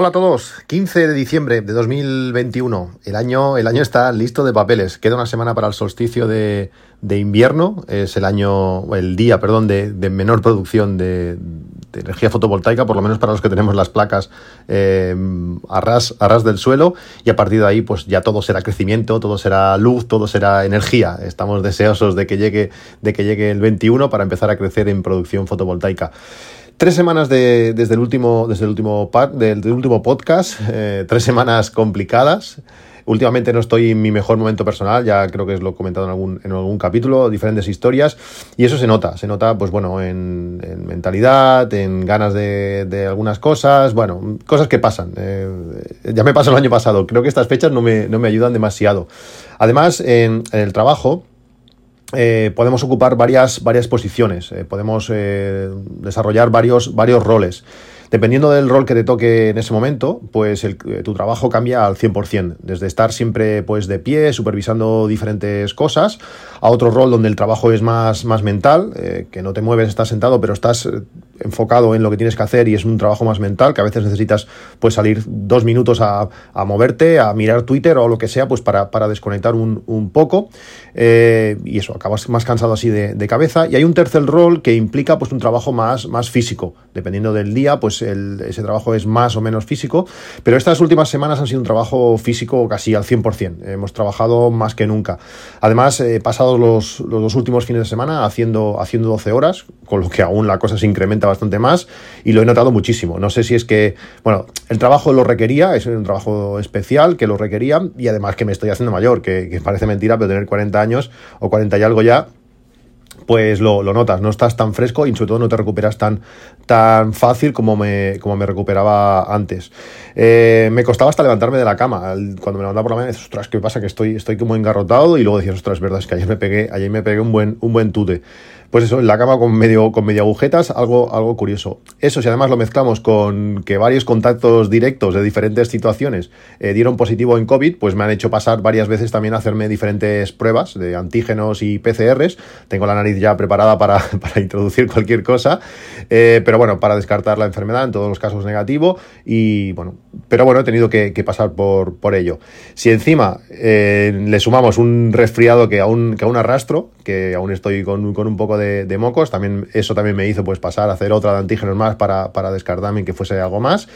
Hola a todos, 15 de diciembre de 2021. El año, el año está listo de papeles. Queda una semana para el solsticio de, invierno. Es el año, el día, perdón, de, menor producción de, energía fotovoltaica, por lo menos para los que tenemos las placas eh, a, ras, a ras del suelo. Y a partir de ahí, pues ya todo será crecimiento, todo será luz, todo será energía. Estamos deseosos de que llegue, de que llegue el 21 para empezar a crecer en producción fotovoltaica. Tres semanas desde el último, desde el último, del, último podcast, eh, tres semanas complicadas. Últimamente no estoy en mi mejor momento personal, ya creo que lo he comentado en algún, en algún capítulo, diferentes historias, y eso se nota, se nota, pues bueno, en, mentalidad, en ganas de, algunas cosas, bueno, cosas que pasan. Eh, ya me pasó el año pasado, creo que estas fechas no me, no me ayudan demasiado. Además, en el trabajo, eh, podemos ocupar varias, varias posiciones, eh, podemos eh, desarrollar varios, varios roles. Dependiendo del rol que te toque en ese momento, pues tu trabajo cambia al 100%, desde estar siempre pues de pie, supervisando diferentes cosas, a otro rol donde el trabajo es más, más mental, que no te mueves, estás sentado, pero estás enfocado en lo que tienes que hacer y es un trabajo más mental, que a veces necesitas pues salir dos minutos a, moverte, a mirar Twitter o lo que sea, pues para, desconectar un, poco. Eh, y eso, acabas más cansado así de, cabeza. Y hay un tercer rol que implica pues un trabajo más, más físico. Dependiendo del día, pues ese trabajo es más o menos físico. Pero estas últimas semanas han sido un trabajo físico casi al 100%. Hemos trabajado más que nunca. Además, he pasado los, los dos últimos fines de semana haciendo, haciendo 12 horas, con lo que aún la cosa se incrementa bastante más y lo he notado muchísimo. No sé si es que, bueno, el trabajo lo requería, es un trabajo especial que lo requería y además que me estoy haciendo mayor, que, parece mentira, pero tener 40 años o 40 y algo ya, pues lo, notas, no estás tan fresco y sobre todo no te recuperas tan, tan fácil como me, como me recuperaba antes. Eh, me costaba hasta levantarme de la cama. Cuando me levantaba por la mañana, decía, ostras, ¿qué pasa? Que estoy, estoy como engarrotado y luego decías, ostras, verdad, es que ayer me pegué, ayer me pegué un buen, un buen tute pues eso, en la cama con medio, con medio agujetas, algo, algo curioso. Eso, si además lo mezclamos con que varios contactos directos de diferentes situaciones eh, dieron positivo en COVID, pues me han hecho pasar varias veces también a hacerme diferentes pruebas de antígenos y PCRs. Tengo la nariz ya preparada para, introducir cualquier cosa, eh, pero bueno, para descartar la enfermedad, en todos los casos negativo, y bueno, pero bueno, he tenido que, pasar por, por, ello. Si encima eh, le sumamos un resfriado que aún, que aún arrastro, que aún estoy con, con un poco de, mocos. También, eso también me hizo pues pasar a hacer otra de antígenos más para, para descartarme que fuese algo más.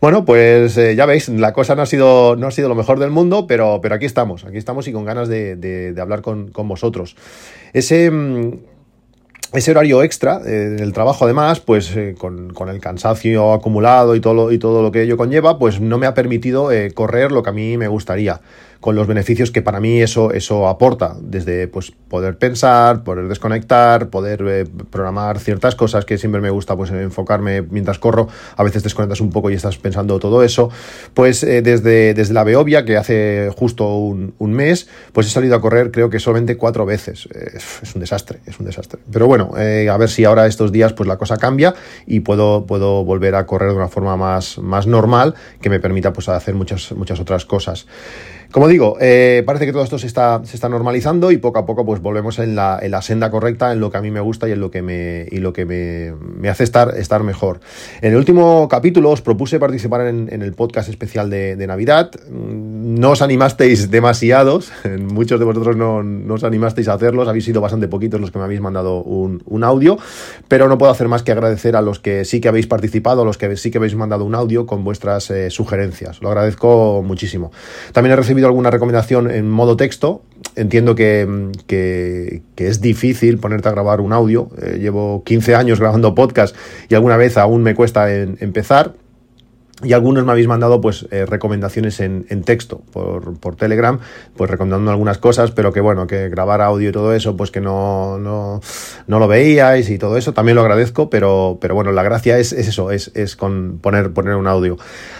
Bueno, pues eh, ya veis, la cosa no ha sido, no ha sido lo mejor del mundo, pero, pero aquí estamos, aquí estamos y con ganas de, de, hablar con, con, vosotros. Ese, mm, ese horario extra eh, el trabajo además, pues eh, con, el cansancio acumulado y todo, lo, y todo lo que ello conlleva, pues no me ha permitido correr lo que a mí me gustaría con los beneficios que para mí eso, eso aporta, desde pues, poder pensar, poder desconectar, poder eh, programar ciertas cosas que siempre me gusta pues, enfocarme mientras corro, a veces desconectas un poco y estás pensando todo eso, pues eh, desde, desde la Beovia, que hace justo un, mes, pues he salido a correr creo que solamente cuatro veces, es un desastre, es un desastre. Pero bueno, eh, a ver si ahora estos días pues la cosa cambia y puedo, puedo volver a correr de una forma más, más normal que me permita pues hacer muchas, muchas otras cosas. Como digo, eh, parece que todo esto se está, se está normalizando y poco a poco pues volvemos en la, en la, senda correcta, en lo que a mí me gusta y en lo que me, y lo que me, me hace estar, estar mejor. En el último capítulo os propuse participar en, en el podcast especial de, de, Navidad. No os animasteis demasiados, muchos de vosotros no, no, os animasteis a hacerlos, habéis sido bastante poquitos los que me habéis mandado un, un, audio, pero no puedo hacer más que agradecer a los que sí que habéis participado, a los que sí que habéis mandado un audio con vuestras eh, sugerencias. Lo agradezco muchísimo. También he recibido alguna recomendación en modo texto. Entiendo que, que, es difícil ponerte a grabar un audio. Eh, llevo 15 años grabando podcast y alguna vez aún me cuesta empezar. Y algunos me habéis mandado pues eh, recomendaciones en, texto por, por, Telegram, pues recomendando algunas cosas, pero que bueno, que grabar audio y todo eso, pues que no, no, no lo veíais y todo eso, también lo agradezco, pero, pero bueno, la gracia es, es eso, es, es con poner, poner un audio.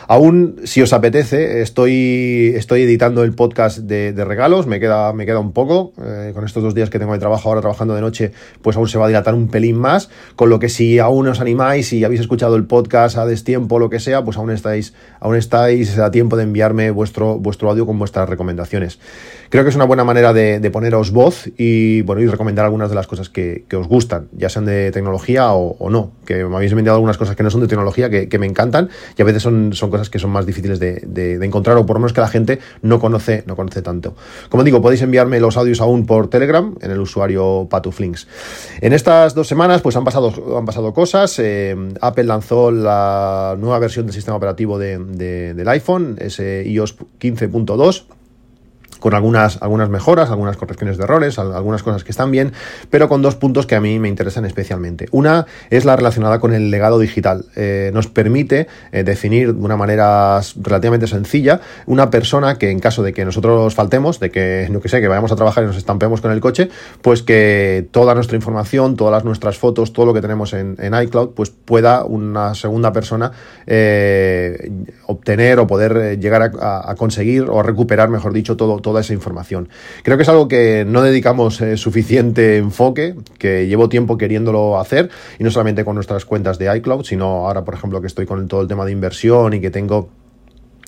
Aún, si os apetece, estoy, estoy editando el podcast de, regalos, me queda, me queda un poco, eh, con estos dos días que tengo de trabajo ahora trabajando de noche, pues aún se va a dilatar un pelín más, con lo que si aún os animáis y habéis escuchado el podcast a destiempo lo que sea, pues aún estáis, aún estáis a tiempo de enviarme vuestro, vuestro audio con vuestras recomendaciones. Creo que es una buena manera de, poneros voz y, bueno, y recomendar algunas de las cosas que, os gustan, ya sean de tecnología o, no, que me habéis enviado algunas cosas que no son de tecnología, que, me encantan y a veces son, cosas que son más difíciles de, encontrar o por lo menos que la gente no conoce, no conoce tanto. Como digo, podéis enviarme los audios aún por Telegram en el usuario Patuflinks. En estas dos semanas pues han pasado, han pasado cosas. Eh, Apple lanzó la nueva versión del sistema operativo del iPhone, ese iOS 15.2 con algunas, algunas mejoras, algunas correcciones de errores, algunas cosas que están bien, pero con dos puntos que a mí me interesan especialmente. Una es la relacionada con el legado digital. Eh, nos permite eh, definir de una manera relativamente sencilla una persona que en caso de que nosotros faltemos, de que, no que sé, que vayamos a trabajar y nos estampemos con el coche, pues que toda nuestra información, todas nuestras fotos, todo lo que tenemos en, iCloud, pues pueda una segunda persona eh, obtener o poder llegar a, conseguir o recuperar, mejor dicho, todo toda esa información. Creo que es algo que no dedicamos eh, suficiente enfoque, que llevo tiempo queriéndolo hacer, y no solamente con nuestras cuentas de iCloud, sino ahora, por ejemplo, que estoy con todo el tema de inversión y que tengo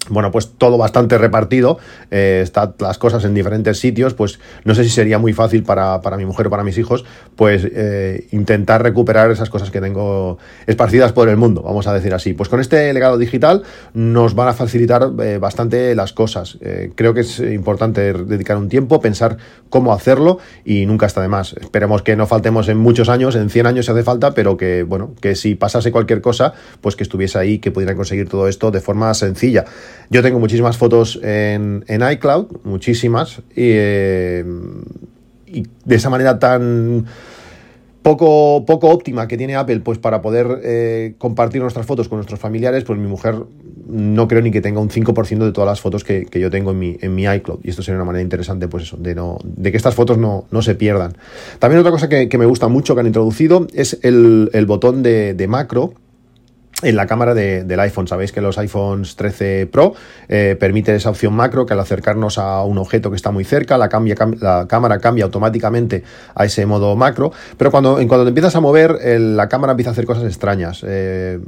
bueno, pues todo bastante repartido, eh, están las cosas en diferentes sitios, pues no sé si sería muy fácil para, mi mujer o para mis hijos, pues eh, intentar recuperar esas cosas que tengo esparcidas por el mundo, vamos a decir así. Pues con este legado digital nos van a facilitar eh, bastante las cosas. creo que es importante dedicar un tiempo, pensar cómo hacerlo y nunca está de más. Esperemos que no faltemos en muchos años, en 100 años si hace falta, pero que, bueno, que si pasase cualquier cosa, pues que estuviese ahí, que pudieran conseguir todo esto de forma sencilla. Yo tengo muchísimas fotos en, iCloud, muchísimas, eh, y, de esa manera tan poco, poco óptima que tiene Apple pues para poder eh, compartir nuestras fotos con nuestros familiares, pues mi mujer no creo ni que tenga un 5% de todas las fotos que, yo tengo en mi, en mi iCloud. Y esto sería una manera interesante, pues eso, de, no, de que estas fotos no, se pierdan. También otra cosa que, me gusta mucho que han introducido es el, botón de, de macro en la cámara del iPhone. Sabéis que los iPhones 13 Pro eh, permiten esa opción macro que al acercarnos a un objeto que está muy cerca, la, cambia, la cámara cambia automáticamente a ese modo macro, pero cuando, en cuando te empiezas a mover, la cámara empieza a hacer cosas extrañas. Eh,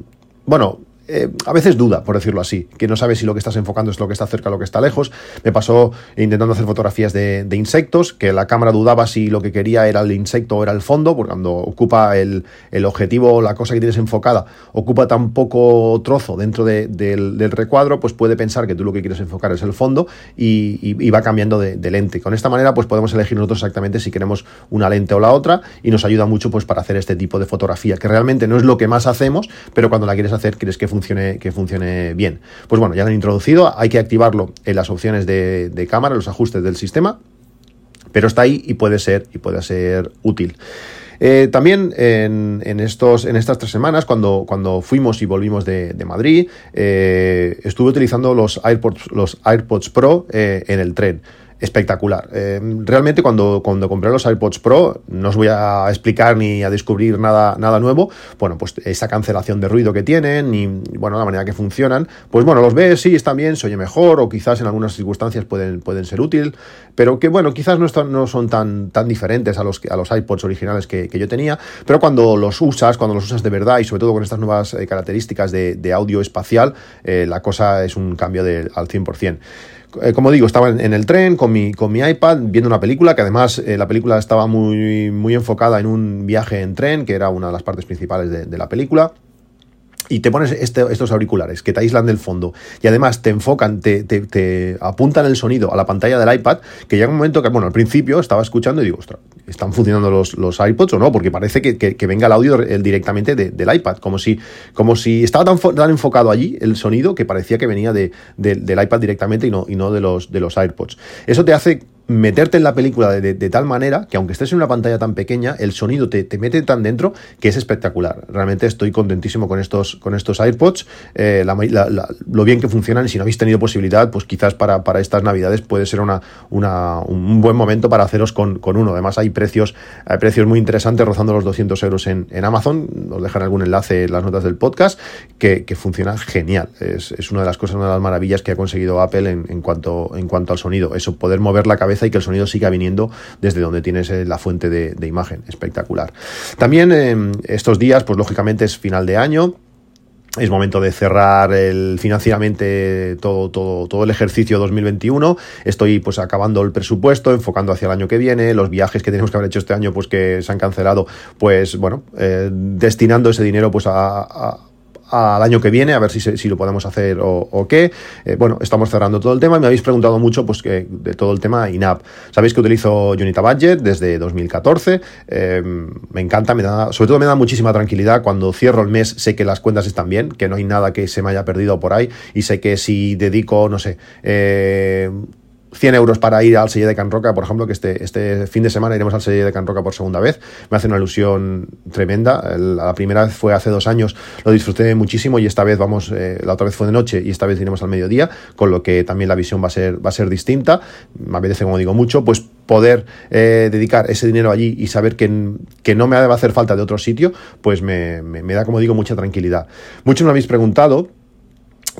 bueno, eh, a veces duda, por decirlo así, que no sabe si lo que estás enfocando es lo que está cerca o lo que está lejos. Me pasó intentando hacer fotografías de, insectos, que la cámara dudaba si lo que quería era el insecto o era el fondo, porque cuando ocupa el, objetivo, la cosa que tienes enfocada, ocupa tan poco trozo dentro del, recuadro, pues puede pensar que tú lo que quieres enfocar es el fondo y, va cambiando de, lente. Con esta manera, pues podemos elegir nosotros exactamente si queremos una lente o la otra y nos ayuda mucho pues para hacer este tipo de fotografía, que realmente no es lo que más hacemos, pero cuando la quieres hacer, quieres que funcione, que funcione bien. Pues bueno, ya lo han introducido, hay que activarlo en las opciones de, de cámara, los ajustes del sistema, pero está ahí y puede ser, y puede ser útil. Eh, también en, estos, en estas tres semanas, cuando, cuando fuimos y volvimos de, Madrid, eh, estuve utilizando los AirPods, los AirPods Pro eh, en el tren espectacular. Eh, realmente cuando, cuando compré los iPods Pro, no os voy a explicar ni a descubrir nada, nada nuevo, bueno, pues esa cancelación de ruido que tienen y, bueno, la manera que funcionan, pues bueno, los ves, sí, están bien, se oye mejor o quizás en algunas circunstancias pueden, pueden ser útil, pero que bueno, quizás no, están, no son tan, tan diferentes a los, a los iPods originales que, yo tenía, pero cuando los usas, cuando los usas de verdad y sobre todo con estas nuevas eh, características de, audio espacial, eh, la cosa es un cambio de, al 100%. Eh, como digo, estaba en, el tren con mi, con mi iPad viendo una película, que además eh, la película estaba muy, muy enfocada en un viaje en tren, que era una de las partes principales de la película y te pones este, estos auriculares que te aíslan del fondo y además te enfocan, te, apuntan el sonido a la pantalla del iPad, que llega un momento que, bueno, al principio estaba escuchando y digo, ostras, ¿están funcionando los, los iPods o no? Porque parece que, venga el audio directamente del iPad, como si, como si estaba tan, tan, enfocado allí el sonido que parecía que venía de, del iPad directamente y no, y no de, los, de los AirPods. Eso te hace meterte en la película de, tal manera que aunque estés en una pantalla tan pequeña, el sonido te, mete tan dentro que es espectacular. Realmente estoy contentísimo con estos, con estos AirPods, eh, lo bien que funcionan y si no habéis tenido posibilidad, pues quizás para, estas navidades puede ser una, un buen momento para haceros con, uno. Además hay precios, hay precios muy interesantes rozando los 200 euros en, Amazon, os dejaré algún enlace en las notas del podcast, que, funciona genial. Es, una de las cosas, una de las maravillas que ha conseguido Apple en, en, cuanto, en cuanto al sonido. Eso, poder mover la cabeza y que el sonido siga viniendo desde donde tienes la fuente de, imagen. Espectacular. También eh, estos días, pues lógicamente es final de año. Es momento de cerrar el, financieramente todo, todo, todo el ejercicio 2021. Estoy pues acabando el presupuesto, enfocando hacia el año que viene, los viajes que tenemos que haber hecho este año, pues que se han cancelado, pues bueno, eh, destinando ese dinero pues a al año que viene, a ver si, si lo podemos hacer o, qué. Eh, bueno, estamos cerrando todo el tema. Me habéis preguntado mucho pues, que, de todo el tema INAP. Sabéis que utilizo Unita Budget desde 2014. Eh, me encanta, me da, sobre todo me da muchísima tranquilidad. Cuando cierro el mes sé que las cuentas están bien, que no hay nada que se me haya perdido por ahí y sé que si dedico, no sé, eh, 100 euros para ir al Selle de Can Roca, por ejemplo, que este, este fin de semana iremos al Selle de Can Roca por segunda vez. Me hace una ilusión tremenda. La primera vez fue hace dos años, lo disfruté muchísimo y esta vez vamos, eh, la otra vez fue de noche y esta vez iremos al mediodía, con lo que también la visión va a ser, va a ser distinta. Me apetece, como digo, mucho, pues poder eh, dedicar ese dinero allí y saber que, que no me va a hacer falta de otro sitio, pues me, me da, como digo, mucha tranquilidad. Muchos me habéis preguntado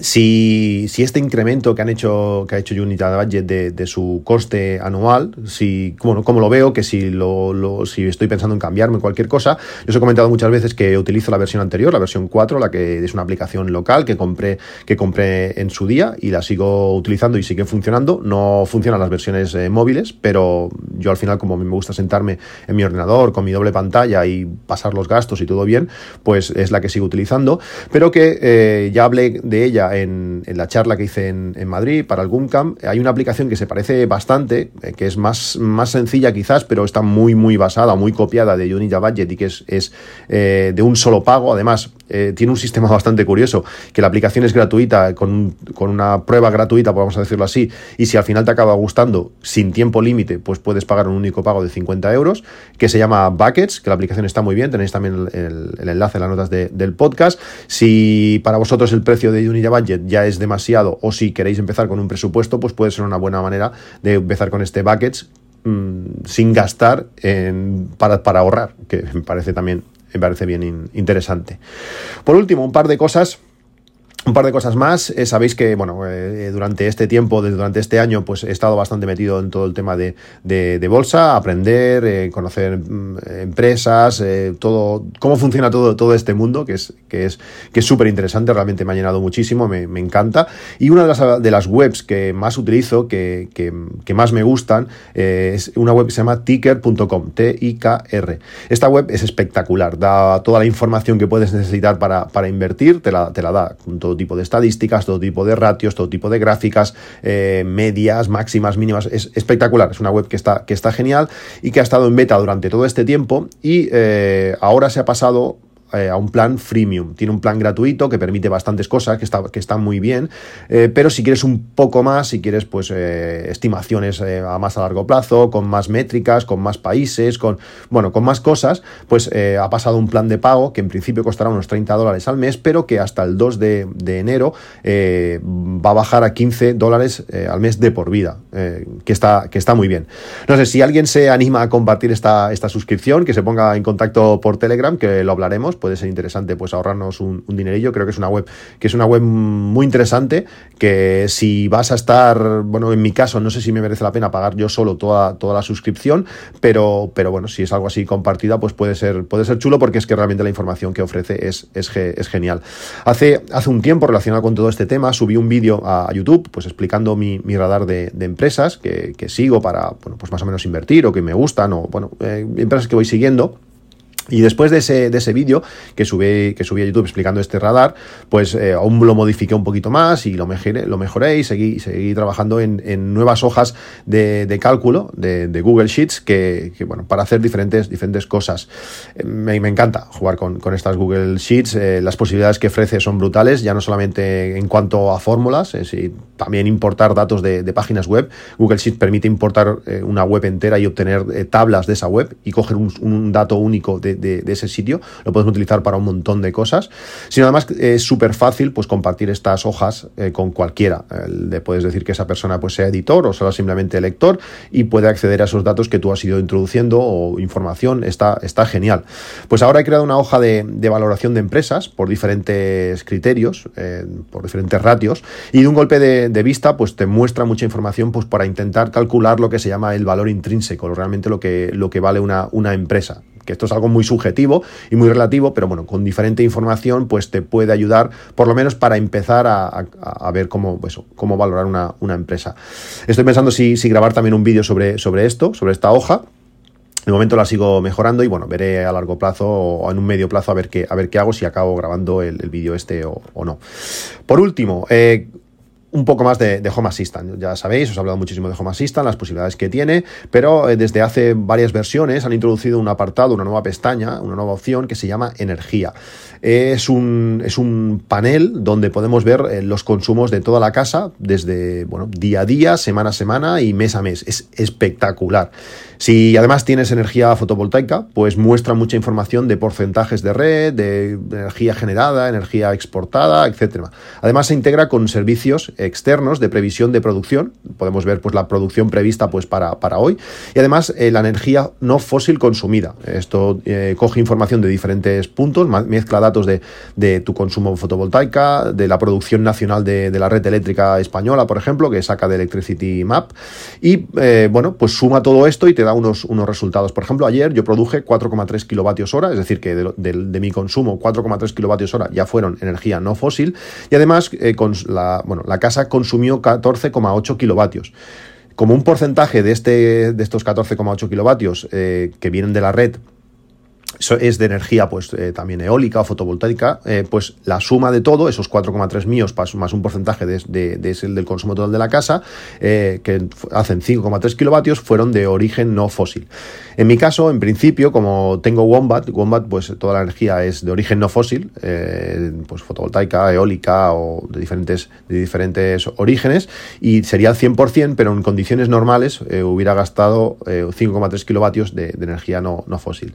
si, si, este incremento que han hecho que ha hecho Unity Budget de, de, su coste anual, si como, como lo veo, que si lo, lo, si estoy pensando en cambiarme cualquier cosa, yo os he comentado muchas veces que utilizo la versión anterior, la versión 4, la que es una aplicación local que compré, que compré en su día y la sigo utilizando y sigue funcionando. No funcionan las versiones eh, móviles, pero yo al final, como me gusta sentarme en mi ordenador con mi doble pantalla y pasar los gastos y todo bien, pues es la que sigo utilizando, pero que eh, ya hablé de ella en, la charla que hice en, Madrid para el Camp hay una aplicación que se parece bastante, eh, que es más, más sencilla quizás, pero está muy, muy basada, muy copiada de Unity Budget y que es, es eh, de un solo pago. Además, eh, tiene un sistema bastante curioso, que la aplicación es gratuita, con, con, una prueba gratuita, podemos decirlo así, y si al final te acaba gustando sin tiempo límite, pues puedes pagar un único pago de 50 euros, que se llama Buckets, que la aplicación está muy bien, tenéis también el, enlace en las notas del podcast. Si para vosotros el precio de Unity Budget ya es demasiado, o si queréis empezar con un presupuesto, pues puede ser una buena manera de empezar con este Buckets mm, sin gastar en, para, para ahorrar, que me parece también me parece bien interesante. Por último, un par de cosas un par de cosas más. Eh, sabéis que, bueno, eh, durante este tiempo, durante este año, pues he estado bastante metido en todo el tema de, de, bolsa, aprender, eh, conocer mm, empresas, todo, cómo funciona todo, todo este mundo, que es, que es, que es súper interesante, realmente me ha llenado muchísimo, me, me, encanta. Y una de las, de las webs que más utilizo, que, que, que más me gustan, es una web que se llama ticker.com, T-I-K-R. Esta web es espectacular, da toda la información que puedes necesitar para, para invertir, te la, te la da, con todo tipo de estadísticas, todo tipo de ratios, todo tipo de gráficas, eh, medias, máximas, mínimas. Es espectacular. Es una web que está, que está genial y que ha estado en beta durante todo este tiempo y eh, ahora se ha pasado eh, a un plan freemium. Tiene un plan gratuito que permite bastantes cosas, que está, que está muy bien, eh, pero si quieres un poco más, si quieres pues eh, estimaciones a más a largo plazo, con más métricas, con más países, con, bueno, con más cosas, pues ha pasado un plan de pago que en principio costará unos 30 dólares al mes, pero que hasta el 2 de, enero va a bajar a 15 dólares al mes de por vida, que, está, que está muy bien. No sé, si alguien se anima a compartir esta, esta suscripción, que se ponga en contacto por Telegram, que lo hablaremos, puede ser interesante pues ahorrarnos un, dinerillo. Creo que es una web que es una web muy interesante que si vas a estar, bueno, en mi caso no sé si me merece la pena pagar yo solo toda, toda la suscripción, pero, pero bueno, si es algo así compartida, pues puede ser, puede ser chulo porque es que realmente la información que ofrece es, es, genial. Hace, hace un tiempo relacionado con todo este tema subí un vídeo a, YouTube pues explicando mi, radar de, empresas que, sigo para, bueno, pues más o menos invertir o que me gustan o, bueno, eh, empresas que voy siguiendo Y después de ese, de ese vídeo que subí, que subí a YouTube explicando este radar, pues eh, aún lo modifiqué un poquito más y lo mejoré, lo mejoré y seguí, seguí trabajando en, en nuevas hojas de, de cálculo de, de, Google Sheets que, bueno, para hacer diferentes, diferentes cosas. Eh, me, me encanta jugar con, con, estas Google Sheets. Eh, las posibilidades que ofrece son brutales, ya no solamente en cuanto a fórmulas, si, también importar datos de, páginas web. Google Sheets permite importar una web entera y obtener tablas de esa web y coger un dato único de de, ese sitio, lo podemos utilizar para un montón de cosas, sino además es súper fácil pues compartir estas hojas eh, con cualquiera. Le puedes decir que esa persona pues sea editor o sea simplemente lector y puede acceder a esos datos que tú has ido introduciendo o información, está, está genial. Pues ahora he creado una hoja de, valoración de empresas por diferentes criterios, eh, por diferentes ratios, y de un golpe de, de, vista pues te muestra mucha información pues para intentar calcular lo que se llama el valor intrínseco, realmente lo que, lo que vale una, una empresa que esto es algo muy subjetivo y muy relativo, pero bueno, con diferente información pues te puede ayudar por lo menos para empezar a, a, ver cómo, pues, cómo valorar una, una, empresa. Estoy pensando si, si grabar también un vídeo sobre, sobre esto, sobre esta hoja. De momento la sigo mejorando y bueno, veré a largo plazo o en un medio plazo a ver qué, a ver qué hago, si acabo grabando el, el vídeo este o, o, no. Por último, eh, un poco más de, de, Home Assistant. Ya sabéis, os he hablado muchísimo de Home Assistant, las posibilidades que tiene, pero eh, desde hace varias versiones han introducido un apartado, una nueva pestaña, una nueva opción que se llama Energía. Es un, es un panel donde podemos ver eh, los consumos de toda la casa desde bueno, día a día, semana a semana y mes a mes. Es espectacular. Si además tienes energía fotovoltaica, pues muestra mucha información de porcentajes de red, de energía generada, energía exportada, etc. Además se integra con servicios externos de previsión de producción. Podemos ver pues, la producción prevista pues, para, para hoy. Y además eh, la energía no fósil consumida. Esto eh, coge información de diferentes puntos, mezcla datos de, de, tu consumo fotovoltaica, de la producción nacional de, de, la red eléctrica española, por ejemplo, que saca de Electricity Map. Y eh, bueno, pues suma todo esto y te da unos, unos resultados. Por ejemplo, ayer yo produje 4,3 kilovatios hora, es decir, que de, de, mi consumo 4,3 kilovatios hora ya fueron energía no fósil. Y además, con la, bueno, la casa consumió 14,8 kilovatios. Como un porcentaje de, este, de estos 14,8 kilovatios eh, que vienen de la red es de energía pues eh, también eólica o fotovoltaica, eh, pues la suma de todo, esos 4,3 míos más un porcentaje de, de, de ese, del consumo total de la casa, eh, que hacen 5,3 kilovatios, fueron de origen no fósil. En mi caso, en principio, como tengo Wombat, Wombat pues toda la energía es de origen no fósil, pues fotovoltaica, eólica o de diferentes, de diferentes orígenes, y sería al 100%, pero en condiciones normales hubiera gastado 5,3 kilovatios de energía no, no fósil.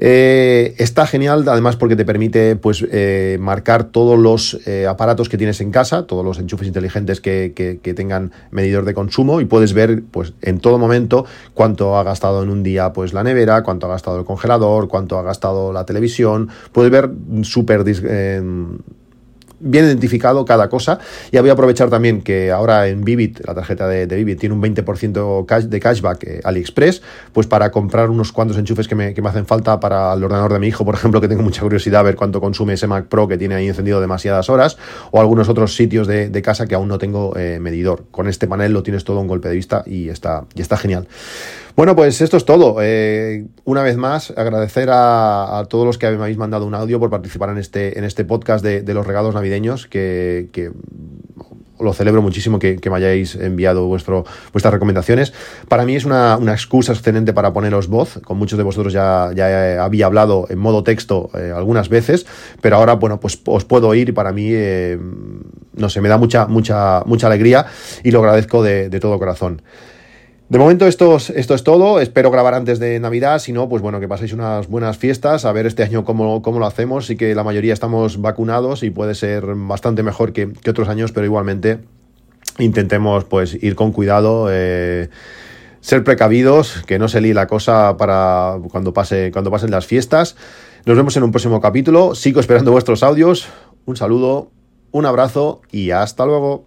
Eh, está genial, además, porque te permite pues, eh, marcar todos los eh, aparatos que tienes en casa, todos los enchufes inteligentes que, que, que, tengan medidor de consumo y puedes ver pues, en todo momento cuánto ha gastado en un día pues, la nevera, cuánto ha gastado el congelador, cuánto ha gastado la televisión. Puedes ver súper eh, bien identificado cada cosa. Y voy a aprovechar también que ahora en Vivid, la tarjeta de, de Vivid, tiene un 20% cash, de cashback eh, AliExpress, pues para comprar unos cuantos enchufes que me, que me, hacen falta para el ordenador de mi hijo, por ejemplo, que tengo mucha curiosidad a ver cuánto consume ese Mac Pro que tiene ahí encendido demasiadas horas, o algunos otros sitios de, casa que aún no tengo eh, medidor. Con este panel lo tienes todo un golpe de vista y está, y está genial. Bueno, pues esto es todo. Eh, una vez más, agradecer a, todos los que me habéis mandado un audio por participar en este, en este podcast de, los regalos navideños, que, lo celebro muchísimo que, me hayáis enviado vuestro, vuestras recomendaciones. Para mí es una, una, excusa excelente para poneros voz. Con muchos de vosotros ya, ya había hablado en modo texto eh, algunas veces, pero ahora, bueno, pues os puedo oír y para mí, eh, no sé, me da mucha, mucha, mucha alegría y lo agradezco de, de todo corazón. De momento esto es, esto es todo, espero grabar antes de Navidad, si no, pues bueno, que paséis unas buenas fiestas, a ver este año cómo, cómo lo hacemos, sí que la mayoría estamos vacunados y puede ser bastante mejor que, que otros años, pero igualmente intentemos pues ir con cuidado, eh, ser precavidos, que no se líe la cosa para cuando, pase, cuando pasen las fiestas. Nos vemos en un próximo capítulo, sigo esperando vuestros audios, un saludo, un abrazo y hasta luego.